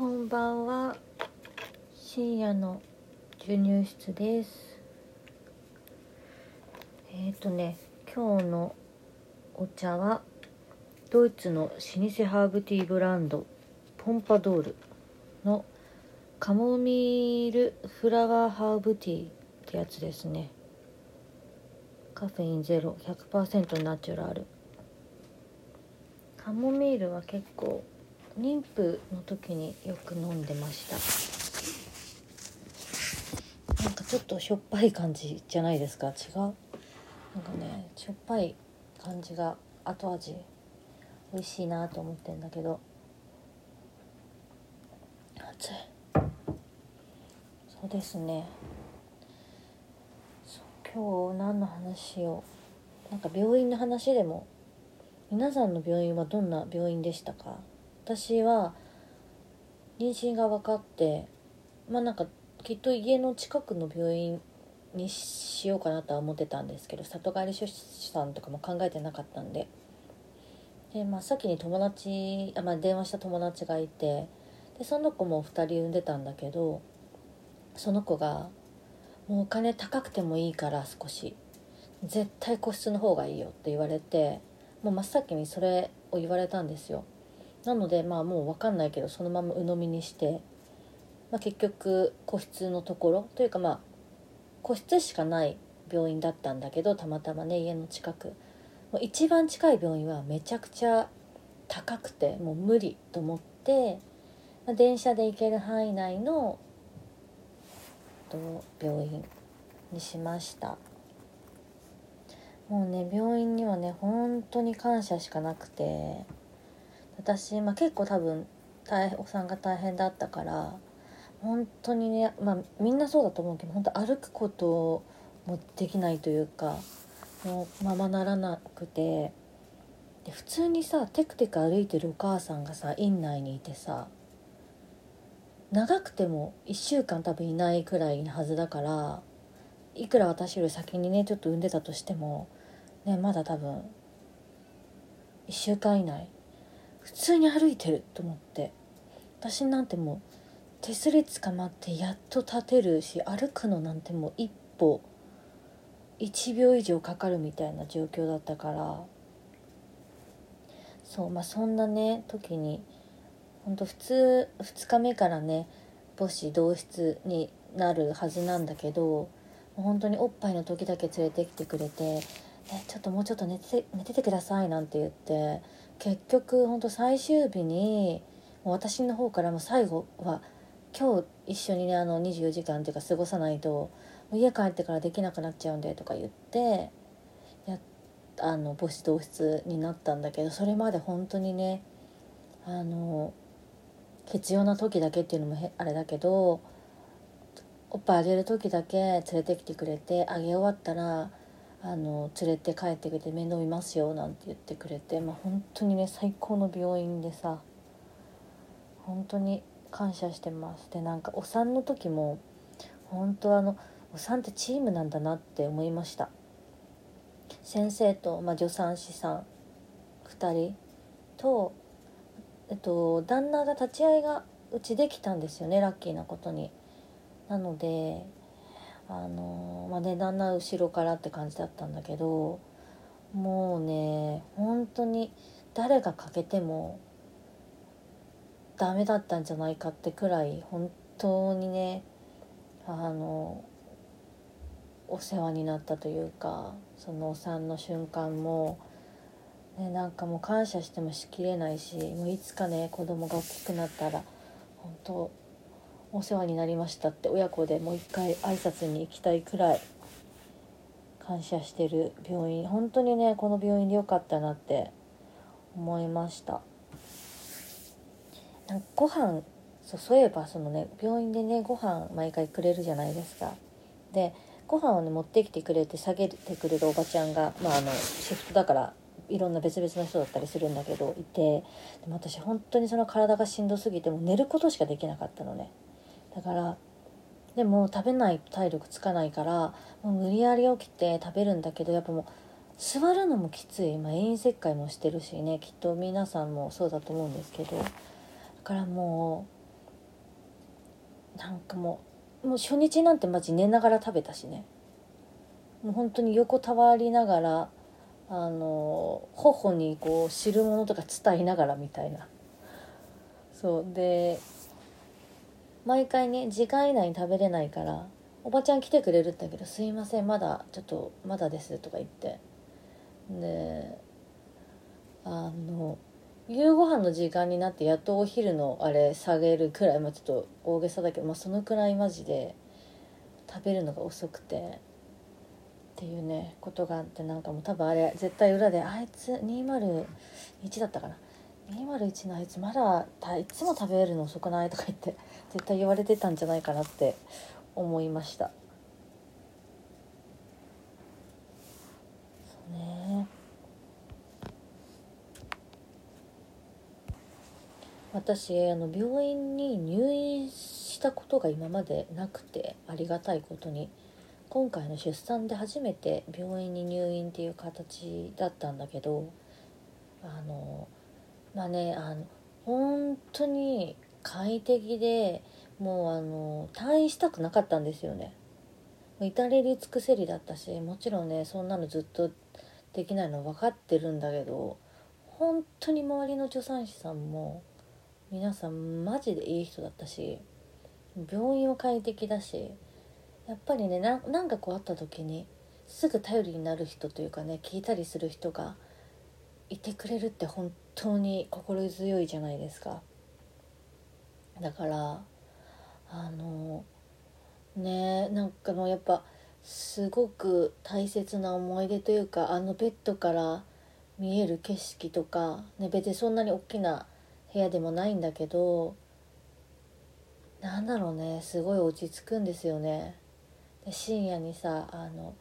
こんばんは深夜の授乳室です。えっ、ー、とね今日のお茶はドイツの老舗ハーブティーブランドポンパドールのカモミールフラワーハーブティーってやつですね。カフェインゼロ100%ナチュラル。カモミールは結構妊婦の時によく飲んでました。なんかちょっとしょっぱい感じじゃないですか？違う？なんかねしょっぱい感じが後味美味しいなと思ってんだけど。熱い。そうですね。今日何の話をなんか病院の話でも。皆さんの病院はどんな病院でしたか？私は妊娠が分かってまあなんかきっと家の近くの病院にしようかなとは思ってたんですけど里帰り出産とかも考えてなかったんでで、まあ、先に友達あ、まあ、電話した友達がいてでその子も2人産んでたんだけどその子が「もうお金高くてもいいから少し絶対個室の方がいいよ」って言われてもう真っ先にそれを言われたんですよ。なのでまあもう分かんないけどそのまま鵜呑みにして、まあ、結局個室のところというかまあ個室しかない病院だったんだけどたまたまね家の近く。一番近い病院はめちゃくちゃ高くてもう無理と思って、まあ、電車で行ける範囲内のと病院にしました。もうね病院にはね本当に感謝しかなくて。私、まあ、結構多分大お産が大変だったから本当にね、まあ、みんなそうだと思うけど本当歩くこともできないというかもうままならなくてで普通にさテクテク歩いてるお母さんがさ院内にいてさ長くても1週間多分いないくらいなはずだからいくら私より先にねちょっと産んでたとしても、ね、まだ多分1週間以内普通に歩いてると思って。私なんてもう手すり捕まってやっと立てるし歩くのなんてもう一歩1秒以上かかるみたいな状況だったから。そうまあそんなね時にほんと普通2日目からね母子同室になるはずなんだけど本当におっぱいの時だけ連れてきてくれて「ね、ちょっともうちょっと寝て寝ててください」なんて言って結局ほんと最終日に私の方からも最後は今日一緒にねあの24時間っていうか過ごさないと家帰ってからできなくなっちゃうんでとか言ってやあの母子同室になったんだけどそれまで本当にねあの必要な時だけっていうのもあれだけどおっぱいあげる時だけ連れてきてくれてあげ終わったらあの連れて帰ってくれて面倒見ますよなんて言ってくれて、まあ、本当にね最高の病院でさ本当に感謝してます。でなんかお産の時も本当あのお産ってチームなんだなって思いました。先生と、まあ、助産師さん2人と、えっと、旦那が立ち会いがうちできたんですよねラッキーなことに。なのであのまあねだんだん後ろからって感じだったんだけどもうね本当に誰が欠けてもダメだったんじゃないかってくらい本当にねあのお世話になったというかそのお産の瞬間も、ね、なんかもう感謝してもしきれないしもういつかね子供が大きくなったら本当お世話になりましたって親子でもう一回挨拶に行きたいくらい感謝してる病院。本当にねこの病院でよかったなって思いました。なんかご飯そうそういえばそのね病院でねご飯毎回くれるじゃないですか。でご飯をね持ってきてくれて下げてくれるおばちゃんがまああのシフトだからいろんな別々の人だったりするんだけどいてでも私本当にその体がしんどすぎても寝ることしかできなかったのねだからでも食べない体力つかないからもう無理やり起きて食べるんだけどやっぱもう座るのもきつい、まあ、遠切開もしてるしね。きっと皆さんもそうだと思うんですけど。だからもうなんかもうもう初日なんてマジ寝ながら食べたしね。もう本当に横たわりながらあの頬にこう汁物とか伝えながらみたいな。そう。で毎回ね時間以内に食べれないからおばちゃん来てくれるんだけど「すいませんまだちょっとまだです」とか言って。であの夕ご飯の時間になってやっとお昼のあれ下げるくらい、まあ、ちょっと大げさだけど、まあ、そのくらいマジで食べるのが遅くてっていうねことがあってなんかもう多分あれ絶対裏であいつ201だったかな。201のあいつまだいつも食べるの遅くない？とか言って 絶対言われてたんじゃないかなって思いました。そうね。私あの病院に入院したことが今までなくてありがたいことに今回の出産で初めて病院に入院っていう形だったんだけどあのまあねあの本当に快適でもうあの退院したくなかったんですよね。至れり尽くせりだったしもちろんねそんなのずっとできないの分かってるんだけど本当に周りの助産師さんも皆さんマジでいい人だったし病院は快適だしやっぱりねなんかこうあった時にすぐ頼りになる人というかね聞いたりする人がいてくれるって本当に心強いじゃないですかだからあのねなんかもうやっぱすごく大切な思い出というかあのベッドから見える景色とか、ね、別にそんなに大きな部屋でもないんだけどなんだろうねすごい落ち着くんですよね。で深夜にさあの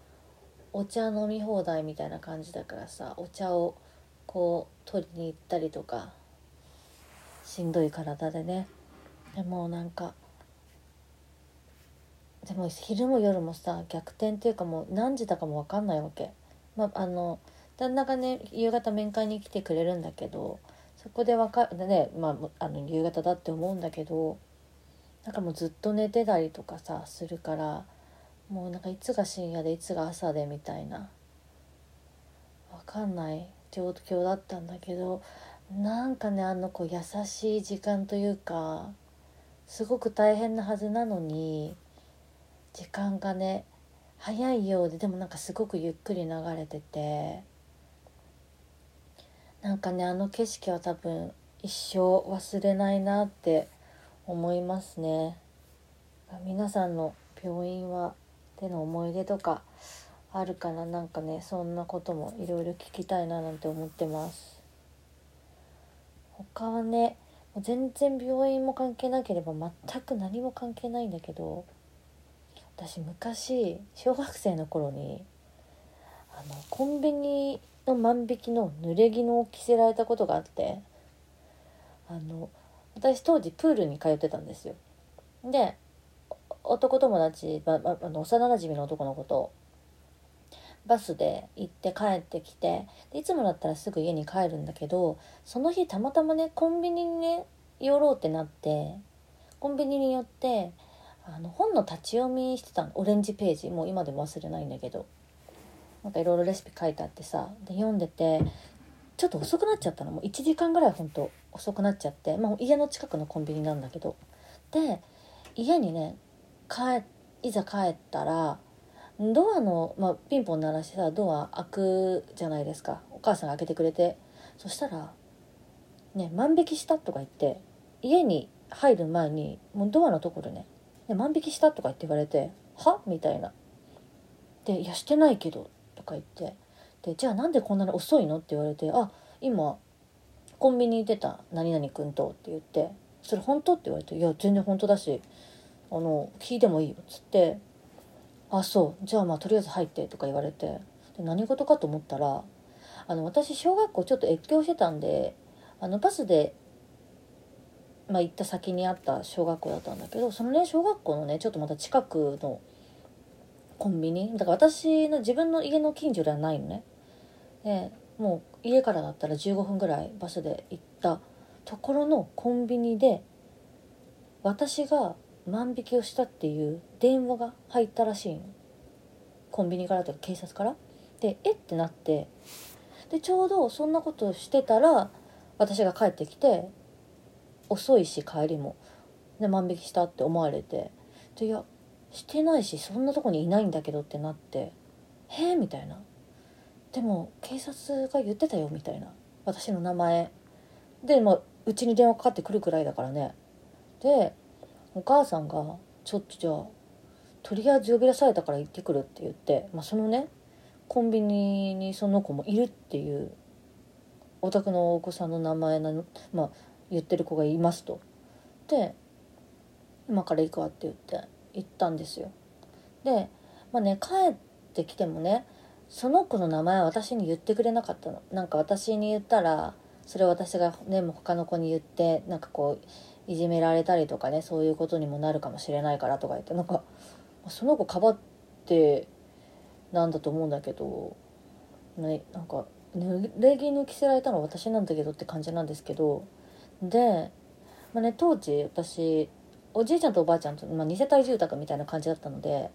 お茶飲み放題みたいな感じだからさお茶をこう取りに行ったりとかしんどい体でね。でもなんかでも昼も夜もさ逆転っていうかもう何時だかも分かんないわけ。まあ、あの旦那がね夕方面会に来てくれるんだけどそこで分かるね、まあ、あの夕方だって思うんだけどなんかもうずっと寝てたりとかさするからもうなんかいつが深夜でいつが朝でみたいな。分かんない。状況だったんだけどなんかねあの子優しい時間というかすごく大変なはずなのに時間がね早いようででもなんかすごくゆっくり流れててなんかねあの景色は多分一生忘れないなって思いますね。皆さんの病院はでの思い出とかあるかななんかねそんなこともいろいろ聞きたいななんて思ってます。他はね全然病院も関係なければ全く何も関係ないんだけど私昔小学生の頃にあのコンビニの万引きの濡れ衣を着せられたことがあってあの私当時プールに通ってたんですよ。で男友達、まあの幼なじみの男の子とバスで行って帰ってきていつもだったらすぐ家に帰るんだけどその日たまたまねコンビニにね寄ろうってなってコンビニに寄ってあの本の立ち読みしてたの。オレンジページ。もう今でも忘れないんだけど。なんかいろいろレシピ書いてあってさ。で読んでてちょっと遅くなっちゃったの。もう1時間ぐらいほんと遅くなっちゃって、まあ、家の近くのコンビニなんだけど。で家にね帰いざ帰ったらドアの、まあ、ピンポン鳴らしてさドア開くじゃないですか。お母さんが開けてくれて。そしたら「ね万引きした」とか言って家に入る前にもうドアのところね「ね万引きした」とか言って言われて「は?」みたいな。で「いやしてないけど」とか言って。でじゃあなんでこんなに遅いの？って言われて「あ今コンビニに出た何々君と」って言って「それ本当?」って言われて「いや全然本当だしあの聞いてもいいよ」っつって「あそう。じゃあまあとりあえず入って」とか言われて。で何事かと思ったらあの私小学校ちょっと越境してたんであのバスで、まあ、行った先にあった小学校だったんだけどそのね小学校のねちょっとまた近くのコンビニ。だから私の自分の家の近所ではないのね。でもう家からだったら15分ぐらいバスで行ったところのコンビニで私が万引きをしたっていう電話が入ったらしいコンビニからとか警察から。でえっ？てなって。でちょうどそんなことしてたら私が帰ってきて遅いし帰りも。で万引きしたって思われて。でいやしてないしそんなとこにいないんだけどってなって「へえ」みたいな。でも警察が言ってたよみたいな。私の名前。でもうちに電話かかってくるくらいだからね。でお母さんが「ちょっとじゃあとりあえず呼び出されたから行ってくる」って言って、まあ、そのねコンビニにその子もいるっていうお宅のお子さんの名前なの、まあ、言ってる子がいますと。で今から行くわって言って行ったんですよ。で、まあね、帰ってきてもねその子の名前は私に言ってくれなかったの。なんか私に言ったらそれを私がねも他の子に言ってなんかこういじめられたりとかねそういうことにもなるかもしれないからとか言ってなんかその子かばってなんだと思うんだけど、ね、なんか礼儀抜きせられたのは私なんだけどって感じなんですけどで、まあね、当時私おじいちゃんとおばあちゃんと、まあ、2世帯住宅みたいな感じだったので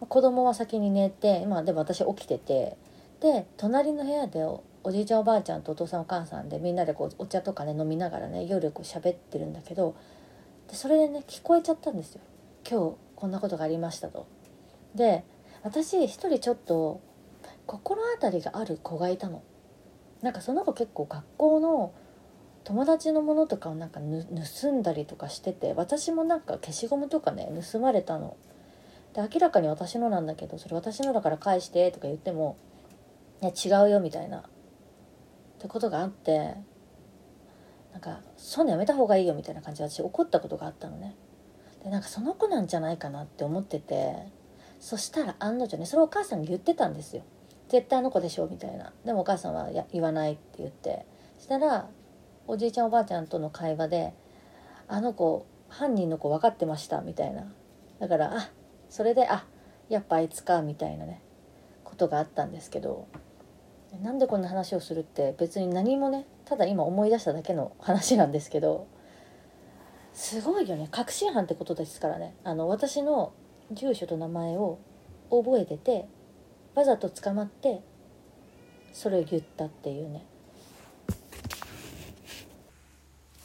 子供は先に寝て、まあ、でも私起きててで隣の部屋でおおじいちゃんおばあちゃんとお父さんお母さんでみんなでこうお茶とかね飲みながらね夜こう喋ってるんだけどでそれでね聞こえちゃったんですよ今日こんなことがありましたと。で私一人ちょっと心当たりがある子がいたの。なんかその子結構学校の友達のものとかをなんか盗んだりとかしてて私もなんか消しゴムとかね盗まれたの。で明らかに私のなんだけどそれ私のだから返してとか言っても「いや違うよ」みたいなってことがあってなんかそういうのやめた方がいいよみたいな感じで私怒ったことがあったのね。でなんかその子なんじゃないかなって思っててそしたら案の定ねそれお母さんに言ってたんですよ。絶対あの子でしょみたいな。でもお母さんはや言わないって言って。したらおじいちゃんおばあちゃんとの会話で「あの子犯人の子分かってました」みたいな。だからあそれであやっぱあいつかみたいなねことがあったんですけど。なんでこんな話をするって別に何もねただ今思い出しただけの話なんですけどすごいよね。確信犯ってことですからね。あの私の住所と名前を覚えててわざと捕まってそれを言ったっていうね。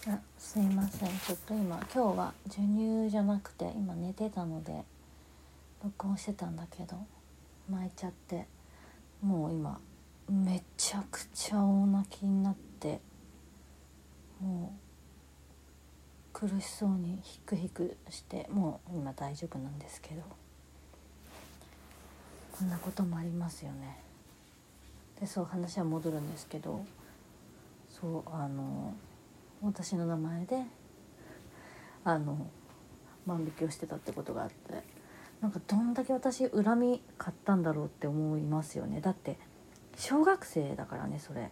あすいません。ちょっと今今日は授乳じゃなくて今寝てたので録音してたんだけど巻いちゃってもう今めちゃくちゃ大泣きになってもう苦しそうにヒクヒクしてもう今大丈夫なんですけどこんなこともありますよね。でそう話は戻るんですけどそうあの私の名前であの万引きをしてたってことがあってなんかどんだけ私恨み買ったんだろうって思いますよねだって小学生だからねそれ。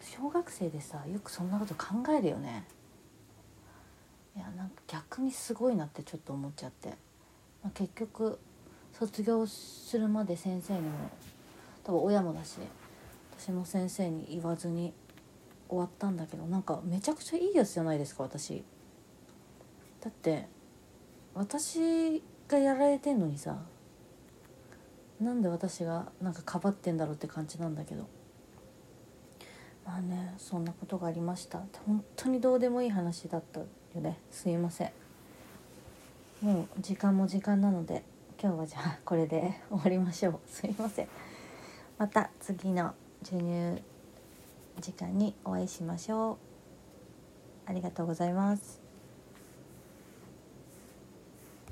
小学生でさよくそんなこと考えるよね。いやなんか逆にすごいなってちょっと思っちゃって、まあ、結局卒業するまで先生にも多分親もだし私も先生に言わずに終わったんだけどなんかめちゃくちゃいいやつじゃないですか私。だって私がやられてんのにさなんで私がなんかかばってんだろうって感じなんだけど。まあねそんなことがありました。本当にどうでもいい話だったよね。すいません。もう時間も時間なので今日はじゃあこれで終わりましょう。すいません。また次の授乳時間にお会いしましょう。ありがとうございます。